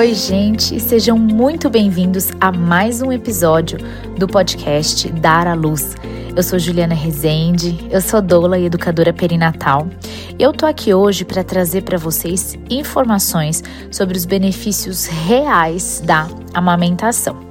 Oi, gente, sejam muito bem-vindos a mais um episódio do podcast Dar à Luz. Eu sou Juliana Rezende, eu sou doula e educadora perinatal. Eu tô aqui hoje para trazer para vocês informações sobre os benefícios reais da amamentação.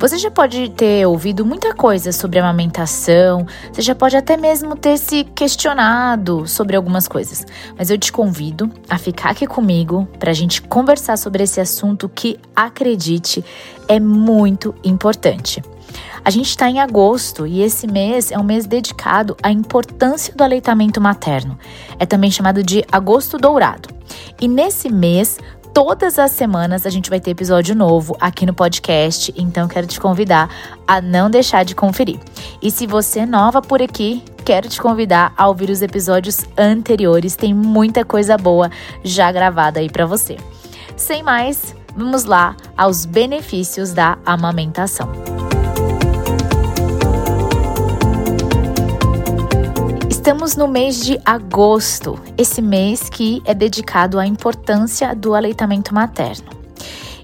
Você já pode ter ouvido muita coisa sobre amamentação, você já pode até mesmo ter se questionado sobre algumas coisas, mas eu te convido a ficar aqui comigo para a gente conversar sobre esse assunto que, acredite, é muito importante. A gente está em agosto e esse mês é um mês dedicado à importância do aleitamento materno. É também chamado de Agosto Dourado. E nesse mês, Todas as semanas a gente vai ter episódio novo aqui no podcast, então quero te convidar a não deixar de conferir. E se você é nova por aqui, quero te convidar a ouvir os episódios anteriores, tem muita coisa boa já gravada aí para você. Sem mais, vamos lá aos benefícios da amamentação. Estamos no mês de agosto, esse mês que é dedicado à importância do aleitamento materno.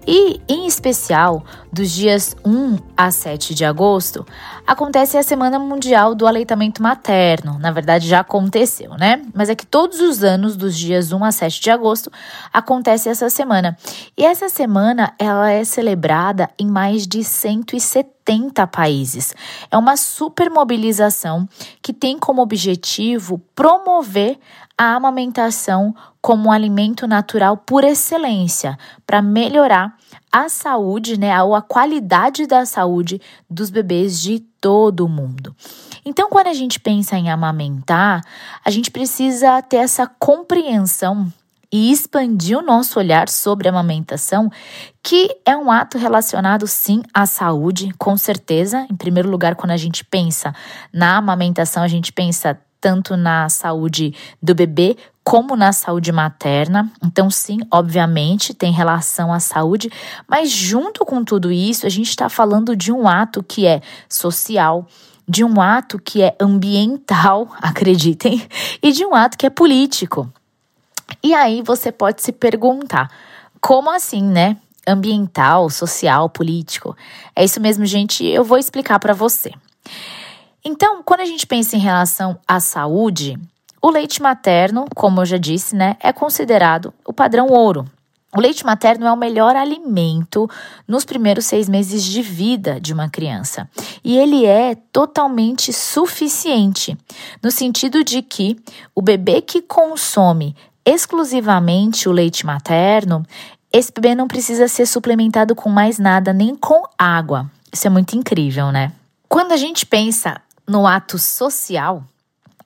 E, em especial, dos dias 1 a 7 de agosto, acontece a Semana Mundial do Aleitamento Materno. Na verdade, já aconteceu, né? Mas é que todos os anos, dos dias 1 a 7 de agosto, acontece essa semana. E essa semana, ela é celebrada em mais de 170 países. É uma super mobilização que tem como objetivo promover a amamentação como um alimento natural por excelência, para melhorar a saúde, né, ou a qualidade da saúde dos bebês de todo o mundo. Então, quando a gente pensa em amamentar, a gente precisa ter essa compreensão e expandir o nosso olhar sobre a amamentação, que é um ato relacionado sim à saúde, com certeza. Em primeiro lugar, quando a gente pensa na amamentação, a gente pensa tanto na saúde do bebê como na saúde materna. Então, sim, obviamente, tem relação à saúde, mas junto com tudo isso, a gente está falando de um ato que é social, de um ato que é ambiental, acreditem, e de um ato que é político. E aí você pode se perguntar, como assim, né? Ambiental, social, político. É isso mesmo, gente. Eu vou explicar para você. Então, quando a gente pensa em relação à saúde, o leite materno, como eu já disse, né, é considerado o padrão ouro. O leite materno é o melhor alimento nos primeiros seis meses de vida de uma criança. E ele é totalmente suficiente, no sentido de que o bebê que consome exclusivamente o leite materno, esse bebê não precisa ser suplementado com mais nada, nem com água. Isso é muito incrível, né? Quando a gente pensa no ato social,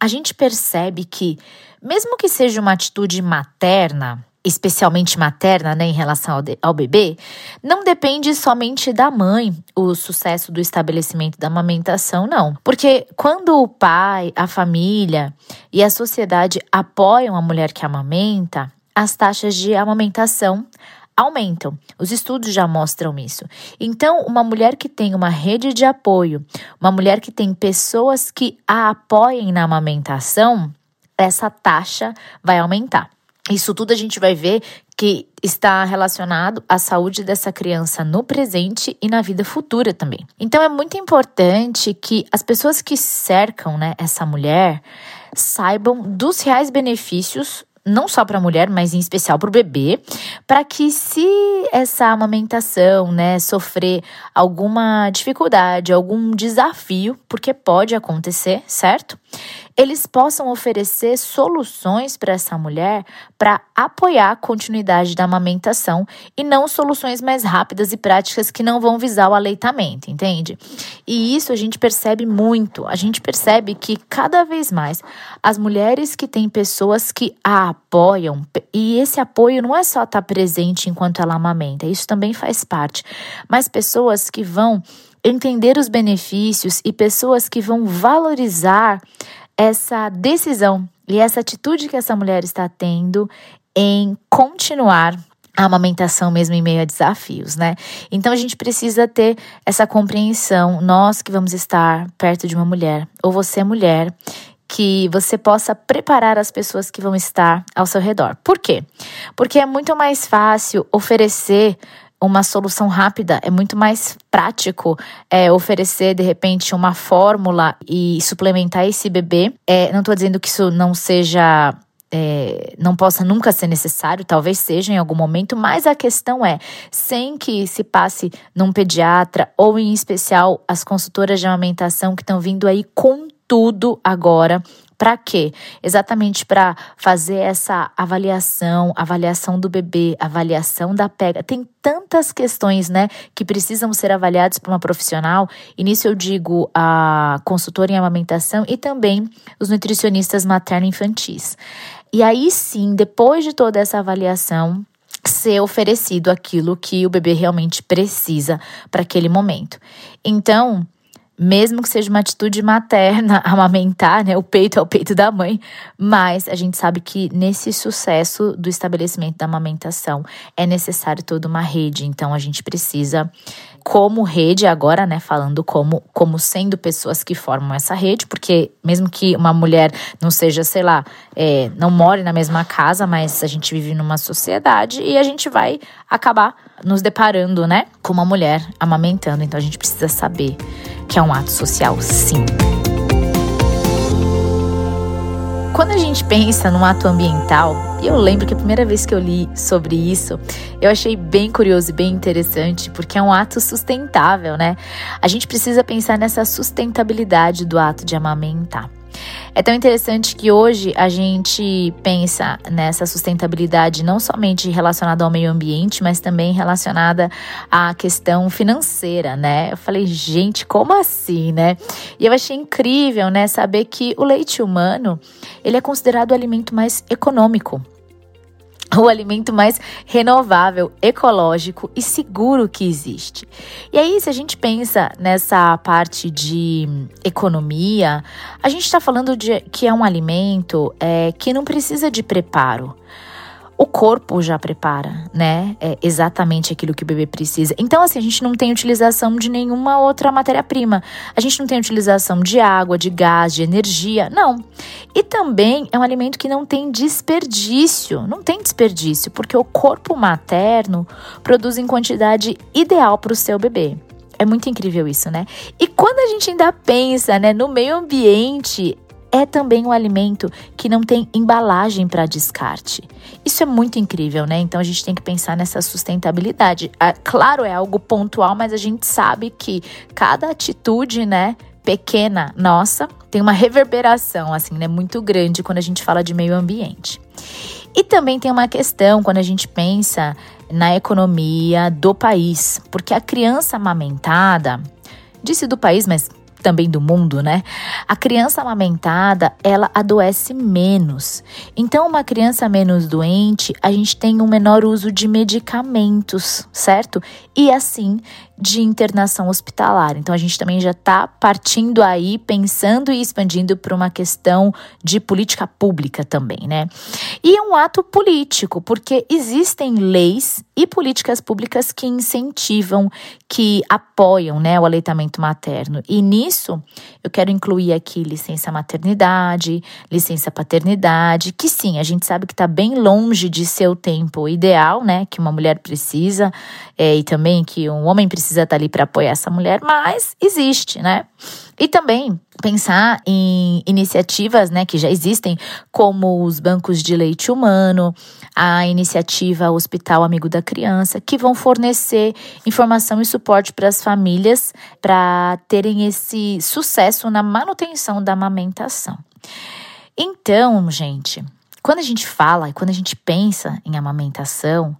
a gente percebe que, mesmo que seja uma atitude materna, especialmente materna, né, em relação ao, de, ao, bebê, não depende somente da mãe o sucesso do estabelecimento da amamentação, não. Porque quando o pai, a família e a sociedade apoiam a mulher que amamenta, as taxas de amamentação aumentam. Os estudos já mostram isso. Então, uma mulher que tem uma rede de apoio, uma mulher que tem pessoas que a apoiem na amamentação, essa taxa vai aumentar. Isso tudo a gente vai ver que está relacionado à saúde dessa criança no presente e na vida futura também. Então é muito importante que as pessoas que cercam né, essa mulher saibam dos reais benefícios não só para a mulher, mas em especial para o bebê, para que se essa amamentação, né, sofrer alguma dificuldade, algum desafio, porque pode acontecer, certo? Eles possam oferecer soluções para essa mulher para apoiar a continuidade da amamentação e não soluções mais rápidas e práticas que não vão visar o aleitamento, entende? E isso a gente percebe muito. A gente percebe que cada vez mais as mulheres que têm pessoas que a apoiam, e esse apoio não é só estar presente enquanto ela amamenta, isso também faz parte, mas pessoas que vão entender os benefícios e pessoas que vão valorizar essa decisão e essa atitude que essa mulher está tendo em continuar a amamentação mesmo em meio a desafios, né? Então a gente precisa ter essa compreensão, nós que vamos estar perto de uma mulher, ou você mulher, que você possa preparar as pessoas que vão estar ao seu redor. Por quê? Porque é muito mais fácil oferecer uma solução rápida, é muito mais prático é, oferecer, de repente, uma fórmula e suplementar esse bebê. É, não estou dizendo que isso não seja é, não possa nunca ser necessário, talvez seja em algum momento, mas a questão é, sem que se passe num pediatra ou em especial as consultoras de amamentação que estão vindo aí com tudo agora para quê? Exatamente para fazer essa avaliação, avaliação do bebê, avaliação da pega. Tem tantas questões, né, que precisam ser avaliadas por uma profissional. E nisso eu digo a consultora em amamentação e também os nutricionistas materno-infantis. E aí sim, depois de toda essa avaliação, ser oferecido aquilo que o bebê realmente precisa para aquele momento. Então, mesmo que seja uma atitude materna, amamentar, né? O peito é o peito da mãe, mas a gente sabe que nesse sucesso do estabelecimento da amamentação é necessário toda uma rede, então a gente precisa como rede agora, né, falando como como sendo pessoas que formam essa rede, porque mesmo que uma mulher não seja, sei lá, é, não more na mesma casa, mas a gente vive numa sociedade e a gente vai acabar nos deparando, né, com uma mulher amamentando, então a gente precisa saber que é um ato social, sim. Quando a gente pensa no ato ambiental, eu lembro que a primeira vez que eu li sobre isso, eu achei bem curioso e bem interessante, porque é um ato sustentável, né? A gente precisa pensar nessa sustentabilidade do ato de amamentar. É tão interessante que hoje a gente pensa nessa sustentabilidade não somente relacionada ao meio ambiente, mas também relacionada à questão financeira, né? Eu falei, gente, como assim, né? E eu achei incrível, né, saber que o leite humano, ele é considerado o alimento mais econômico o alimento mais renovável, ecológico e seguro que existe. E aí, se a gente pensa nessa parte de economia, a gente está falando de que é um alimento é, que não precisa de preparo o corpo já prepara, né? É exatamente aquilo que o bebê precisa. Então, assim, a gente não tem utilização de nenhuma outra matéria-prima. A gente não tem utilização de água, de gás, de energia, não. E também é um alimento que não tem desperdício. Não tem desperdício, porque o corpo materno produz em quantidade ideal para o seu bebê. É muito incrível isso, né? E quando a gente ainda pensa, né, no meio ambiente, é também um alimento que não tem embalagem para descarte. Isso é muito incrível, né? Então a gente tem que pensar nessa sustentabilidade. Ah, claro, é algo pontual, mas a gente sabe que cada atitude, né, pequena nossa, tem uma reverberação assim, né, muito grande quando a gente fala de meio ambiente. E também tem uma questão quando a gente pensa na economia do país, porque a criança amamentada, disse do país, mas também do mundo, né? A criança amamentada, ela adoece menos. Então, uma criança menos doente, a gente tem um menor uso de medicamentos, certo? E assim, de internação hospitalar. Então a gente também já está partindo aí, pensando e expandindo para uma questão de política pública também, né? E é um ato político, porque existem leis e políticas públicas que incentivam, que apoiam né, o aleitamento materno. E nisso eu quero incluir aqui licença maternidade, licença paternidade, que sim, a gente sabe que está bem longe de ser o tempo ideal, né? Que uma mulher precisa, é, e também que um homem precisa precisa estar ali para apoiar essa mulher, mas existe, né? E também pensar em iniciativas, né, que já existem, como os bancos de leite humano, a iniciativa Hospital Amigo da Criança, que vão fornecer informação e suporte para as famílias para terem esse sucesso na manutenção da amamentação. Então, gente, quando a gente fala e quando a gente pensa em amamentação,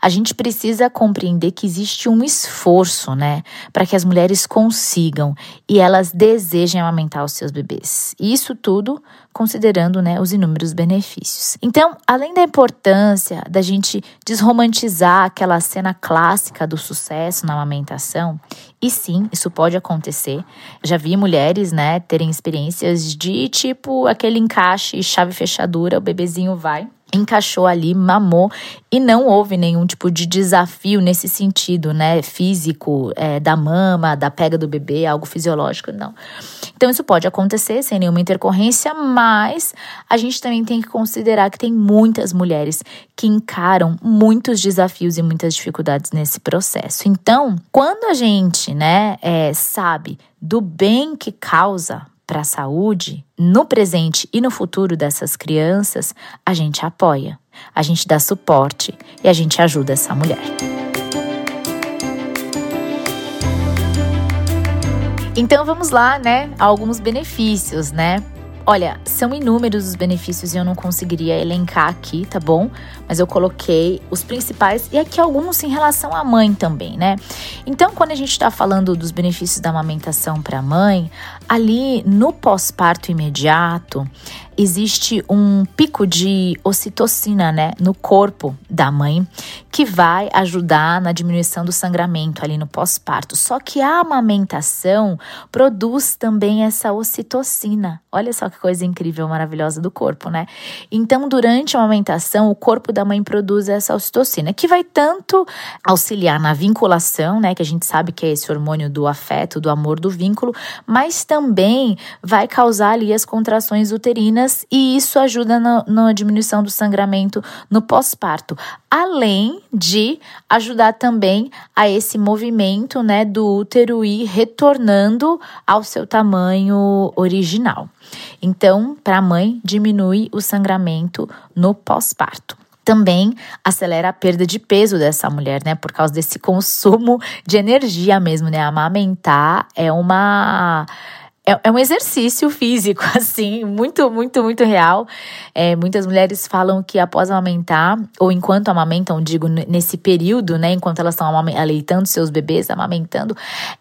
a gente precisa compreender que existe um esforço, né, para que as mulheres consigam e elas desejem amamentar os seus bebês. E isso tudo considerando, né, os inúmeros benefícios. Então, além da importância da gente desromantizar aquela cena clássica do sucesso na amamentação, e sim, isso pode acontecer. Já vi mulheres, né, terem experiências de tipo aquele encaixe chave fechadura, o bebezinho vai encaixou ali, mamou e não houve nenhum tipo de desafio nesse sentido, né? Físico, é, da mama, da pega do bebê, algo fisiológico, não. Então, isso pode acontecer sem nenhuma intercorrência, mas a gente também tem que considerar que tem muitas mulheres que encaram muitos desafios e muitas dificuldades nesse processo. Então, quando a gente, né, é, sabe do bem que causa para a saúde, no presente e no futuro dessas crianças, a gente apoia, a gente dá suporte e a gente ajuda essa mulher. Então vamos lá, né? Alguns benefícios, né? Olha, são inúmeros os benefícios e eu não conseguiria elencar aqui, tá bom? Mas eu coloquei os principais e aqui alguns em relação à mãe também, né? Então, quando a gente está falando dos benefícios da amamentação para a mãe, ali no pós-parto imediato, existe um pico de ocitocina, né, no corpo da mãe, que vai ajudar na diminuição do sangramento ali no pós-parto. Só que a amamentação produz também essa ocitocina. Olha só que coisa incrível, maravilhosa do corpo, né? Então, durante a amamentação, o corpo da mãe produz essa ocitocina, que vai tanto auxiliar na vinculação, né, que a gente sabe que é esse hormônio do afeto, do amor, do vínculo, mas também vai causar ali as contrações uterinas e isso ajuda na diminuição do sangramento no pós-parto, além de ajudar também a esse movimento né, do útero ir retornando ao seu tamanho original. Então, para a mãe, diminui o sangramento no pós-parto também acelera a perda de peso dessa mulher, né? Por causa desse consumo de energia mesmo, né? Amamentar é uma é, um exercício físico, assim, muito, muito, muito real. É, muitas mulheres falam que após amamentar, ou enquanto amamentam, digo, nesse período, né, enquanto elas estão aleitando seus bebês, amamentando,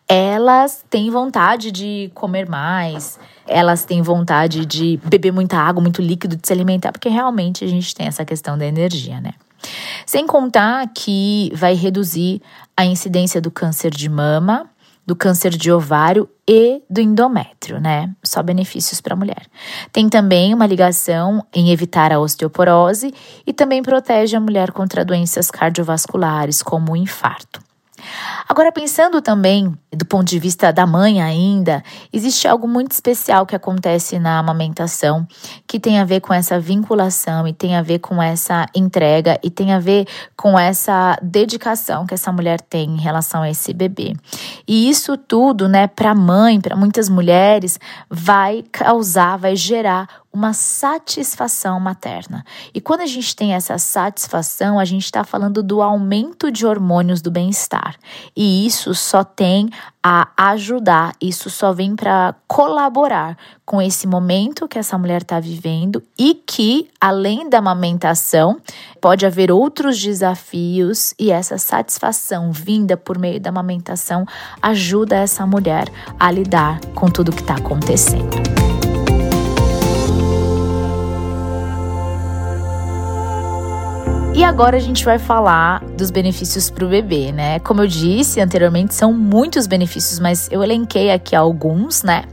elas têm vontade de comer mais, elas têm vontade de beber muita água, muito líquido, de se alimentar, porque realmente a gente tem essa questão da energia, né? Sem contar que vai reduzir a incidência do câncer de mama, do câncer de ovário e do endométrio, né? Só benefícios para a mulher. Tem também uma ligação em evitar a osteoporose e também protege a mulher contra doenças cardiovasculares, como o infarto. Agora, pensando também do ponto de vista da mãe ainda, existe algo muito especial que acontece na amamentação, que tem a ver com essa vinculação e tem a ver com essa entrega e tem a ver com essa dedicação que essa mulher tem em relação a esse bebê. E isso tudo, né, para a mãe, para muitas mulheres, vai causar, vai gerar uma satisfação materna. E quando a gente tem essa satisfação, a gente está falando do aumento de hormônios do bem-estar. E isso só tem a ajudar, isso só vem para colaborar com esse momento que essa mulher está vivendo e que, além da amamentação, pode haver outros desafios e essa satisfação vinda por meio da amamentação ajuda essa mulher a lidar com tudo que está acontecendo. E agora a gente vai falar dos benefícios para o bebê, né? Como eu disse anteriormente, são muitos benefícios, mas eu elenquei aqui alguns, né?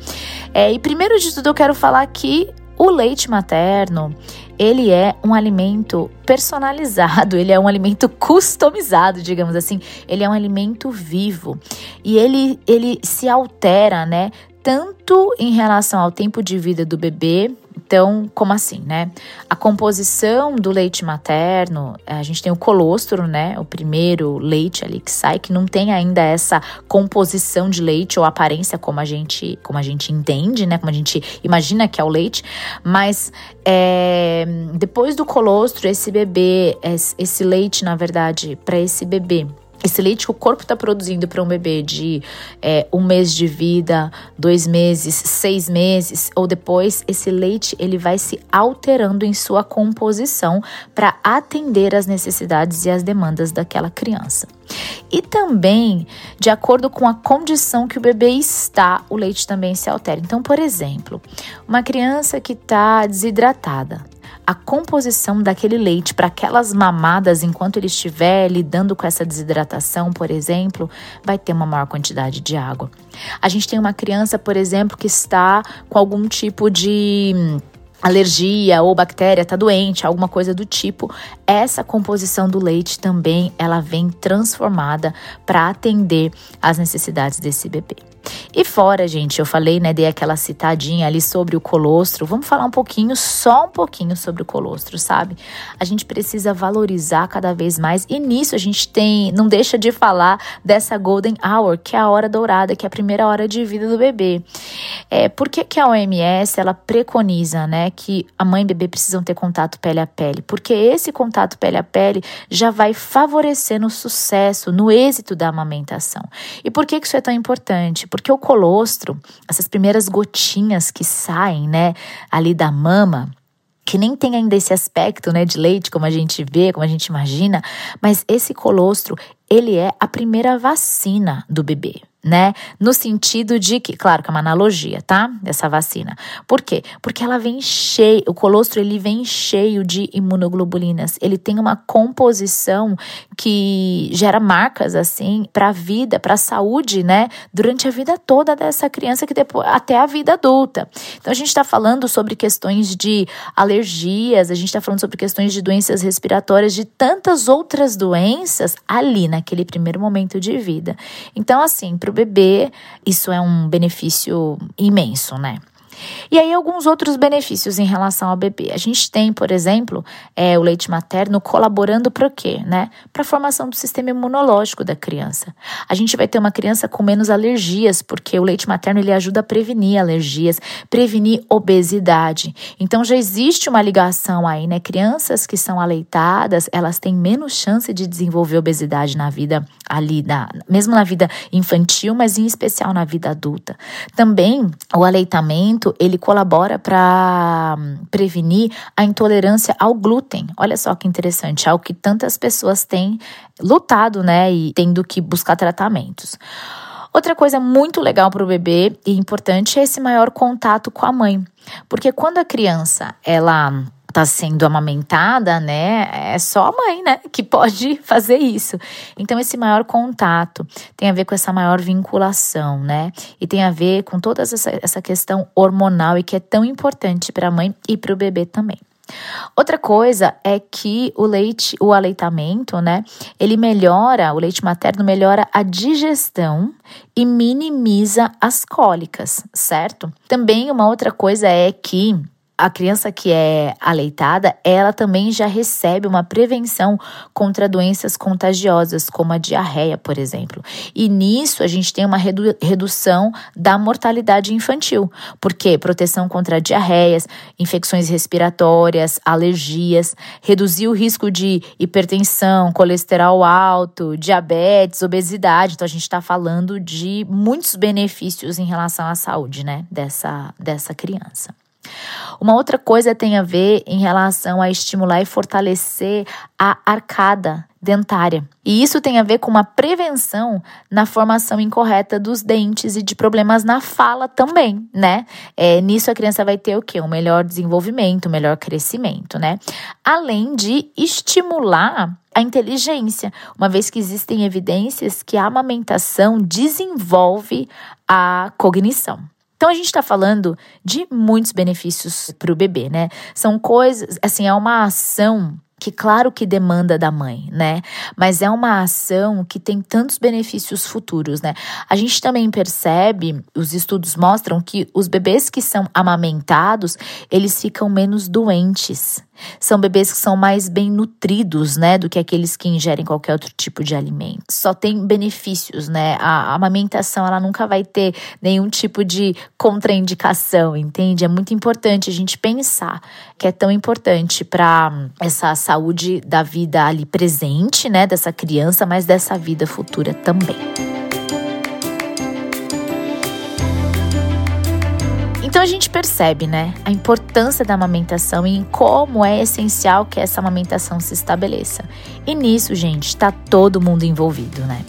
É, e primeiro de tudo eu quero falar que o leite materno, ele é um alimento personalizado, ele é um alimento customizado, digamos assim. Ele é um alimento vivo e ele, ele se altera, né? Tanto em relação ao tempo de vida do bebê, então, como assim, né? A composição do leite materno, a gente tem o colostro, né? O primeiro leite ali que sai, que não tem ainda essa composição de leite ou aparência como a gente, como a gente entende, né? Como a gente imagina que é o leite. Mas é, depois do colostro, esse bebê, esse leite, na verdade, para esse bebê esse leite que o corpo está produzindo para um bebê de é, um mês de vida, dois meses, seis meses ou depois, esse leite ele vai se alterando em sua composição para atender às necessidades e às demandas daquela criança. E também, de acordo com a condição que o bebê está, o leite também se altera. Então, por exemplo, uma criança que está desidratada, a composição daquele leite para aquelas mamadas enquanto ele estiver lidando com essa desidratação, por exemplo, vai ter uma maior quantidade de água. A gente tem uma criança, por exemplo, que está com algum tipo de alergia ou bactéria está doente, alguma coisa do tipo, essa composição do leite também ela vem transformada para atender às necessidades desse bebê. E fora, gente, eu falei, né, dei aquela citadinha ali sobre o colostro. Vamos falar um pouquinho, só um pouquinho sobre o colostro, sabe? A gente precisa valorizar cada vez mais e nisso a gente tem, não deixa de falar dessa golden hour, que é a hora dourada, que é a primeira hora de vida do bebê. É, por que, que a OMS, ela preconiza, né, que a mãe e bebê precisam ter contato pele a pele? Porque esse contato pele a pele já vai favorecer no sucesso, no êxito da amamentação. E por que, que isso é tão importante? Porque o colostro, essas primeiras gotinhas que saem, né, ali da mama, que nem tem ainda esse aspecto, né, de leite como a gente vê, como a gente imagina, mas esse colostro, ele é a primeira vacina do bebê né? No sentido de que, claro que é uma analogia, tá? Dessa vacina. Por quê? Porque ela vem cheio, o colostro ele vem cheio de imunoglobulinas. Ele tem uma composição que gera marcas assim para a vida, para a saúde, né? Durante a vida toda dessa criança que depois até a vida adulta. Então a gente está falando sobre questões de alergias, a gente está falando sobre questões de doenças respiratórias, de tantas outras doenças ali naquele primeiro momento de vida. Então assim, para o bebê, isso é um benefício imenso, né? E aí, alguns outros benefícios em relação ao bebê. A gente tem, por exemplo, é, o leite materno colaborando para o quê? Né? Para a formação do sistema imunológico da criança. A gente vai ter uma criança com menos alergias, porque o leite materno ele ajuda a prevenir alergias, prevenir obesidade. Então, já existe uma ligação aí, né? Crianças que são aleitadas, elas têm menos chance de desenvolver obesidade na vida ali, na, mesmo na vida infantil, mas em especial na vida adulta. Também o aleitamento ele colabora para hum, prevenir a intolerância ao glúten. Olha só que interessante, algo que tantas pessoas têm lutado, né, e tendo que buscar tratamentos. Outra coisa muito legal para o bebê e importante é esse maior contato com a mãe, porque quando a criança ela está sendo amamentada, né? É só a mãe, né, que pode fazer isso. Então esse maior contato tem a ver com essa maior vinculação, né? E tem a ver com toda essa, essa questão hormonal e que é tão importante para a mãe e para o bebê também. Outra coisa é que o leite, o aleitamento, né, ele melhora, o leite materno melhora a digestão e minimiza as cólicas, certo? Também uma outra coisa é que a criança que é aleitada, ela também já recebe uma prevenção contra doenças contagiosas, como a diarreia, por exemplo. E nisso a gente tem uma redu redução da mortalidade infantil, porque proteção contra diarreias, infecções respiratórias, alergias, reduzir o risco de hipertensão, colesterol alto, diabetes, obesidade. Então a gente está falando de muitos benefícios em relação à saúde, né, dessa, dessa criança. Uma outra coisa tem a ver em relação a estimular e fortalecer a arcada dentária. E isso tem a ver com uma prevenção na formação incorreta dos dentes e de problemas na fala também, né? É, nisso a criança vai ter o quê? Um melhor desenvolvimento, um melhor crescimento, né? Além de estimular a inteligência, uma vez que existem evidências que a amamentação desenvolve a cognição. Então a gente está falando de muitos benefícios para o bebê, né? São coisas, assim, é uma ação que claro que demanda da mãe, né? Mas é uma ação que tem tantos benefícios futuros, né? A gente também percebe, os estudos mostram que os bebês que são amamentados, eles ficam menos doentes. São bebês que são mais bem nutridos, né, do que aqueles que ingerem qualquer outro tipo de alimento. Só tem benefícios, né? A amamentação, ela nunca vai ter nenhum tipo de contraindicação, entende? É muito importante a gente pensar que é tão importante para essa saúde da vida ali presente, né, dessa criança, mas dessa vida futura também. Então a gente percebe, né, a importância da amamentação e como é essencial que essa amamentação se estabeleça. E nisso, gente, está todo mundo envolvido, né?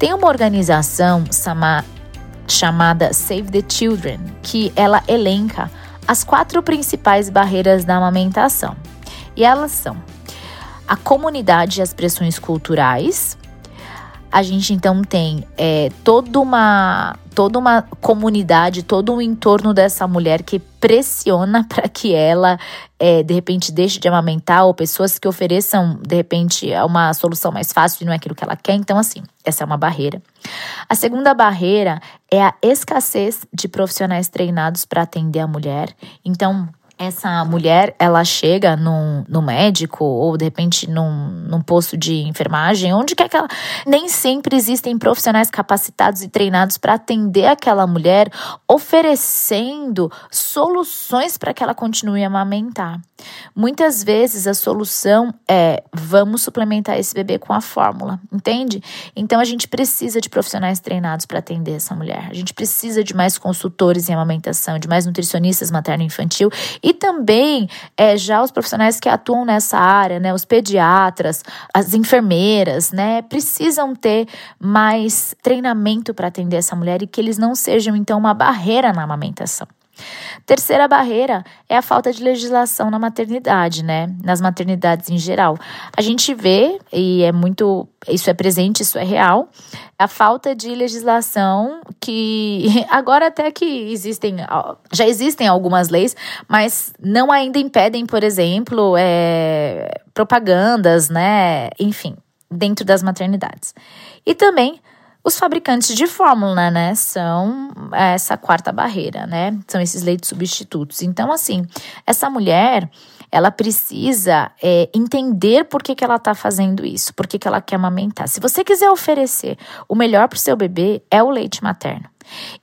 Tem uma organização chamada Save the Children que ela elenca as quatro principais barreiras da amamentação. E elas são a comunidade e as pressões culturais, a gente então tem é, toda uma toda uma comunidade, todo um entorno dessa mulher que pressiona para que ela, é, de repente, deixe de amamentar, ou pessoas que ofereçam, de repente, uma solução mais fácil e não é aquilo que ela quer. Então, assim, essa é uma barreira. A segunda barreira é a escassez de profissionais treinados para atender a mulher. Então, essa mulher ela chega no, no médico ou de repente num, num posto de enfermagem, onde quer que ela. Nem sempre existem profissionais capacitados e treinados para atender aquela mulher, oferecendo soluções para que ela continue a amamentar. Muitas vezes a solução é vamos suplementar esse bebê com a fórmula, entende? Então a gente precisa de profissionais treinados para atender essa mulher. A gente precisa de mais consultores em amamentação, de mais nutricionistas materno-infantil e também é, já os profissionais que atuam nessa área, né, os pediatras, as enfermeiras, né, precisam ter mais treinamento para atender essa mulher e que eles não sejam então uma barreira na amamentação. Terceira barreira é a falta de legislação na maternidade, né? Nas maternidades em geral. A gente vê, e é muito. Isso é presente, isso é real, a falta de legislação que agora até que existem. Já existem algumas leis, mas não ainda impedem, por exemplo, é, propagandas, né? Enfim, dentro das maternidades. E também os fabricantes de fórmula, né, são essa quarta barreira, né? São esses leitos substitutos. Então, assim, essa mulher, ela precisa é, entender por que, que ela está fazendo isso, por que, que ela quer amamentar. Se você quiser oferecer o melhor para seu bebê, é o leite materno.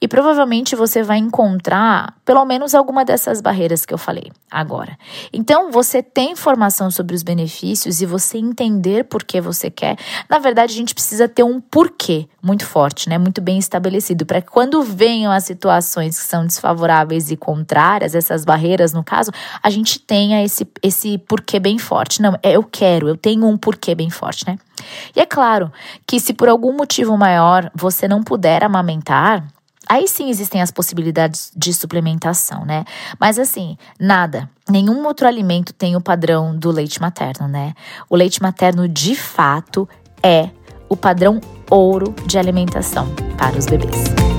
E provavelmente você vai encontrar pelo menos alguma dessas barreiras que eu falei agora. Então, você tem informação sobre os benefícios e você entender por que você quer. Na verdade, a gente precisa ter um porquê muito forte, né? Muito bem estabelecido, para que quando venham as situações que são desfavoráveis e contrárias, essas barreiras, no caso, a gente tenha esse, esse porquê bem forte. Não, é, eu quero, eu tenho um porquê bem forte, né? E é claro que se por algum motivo maior você não puder amamentar, Aí sim existem as possibilidades de suplementação, né? Mas assim, nada, nenhum outro alimento tem o padrão do leite materno, né? O leite materno de fato é o padrão ouro de alimentação para os bebês.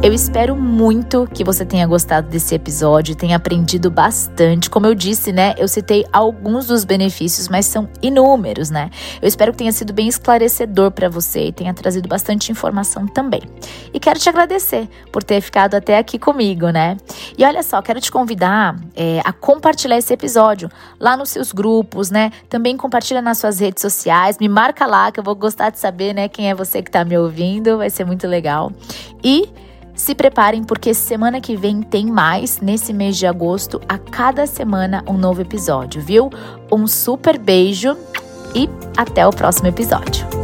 Eu espero muito que você tenha gostado desse episódio, tenha aprendido bastante. Como eu disse, né, eu citei alguns dos benefícios, mas são inúmeros, né? Eu espero que tenha sido bem esclarecedor para você e tenha trazido bastante informação também. E quero te agradecer por ter ficado até aqui comigo, né? E olha só, quero te convidar é, a compartilhar esse episódio lá nos seus grupos, né? Também compartilha nas suas redes sociais, me marca lá que eu vou gostar de saber, né, quem é você que está me ouvindo, vai ser muito legal. E se preparem porque semana que vem tem mais nesse mês de agosto, a cada semana um novo episódio, viu? Um super beijo e até o próximo episódio.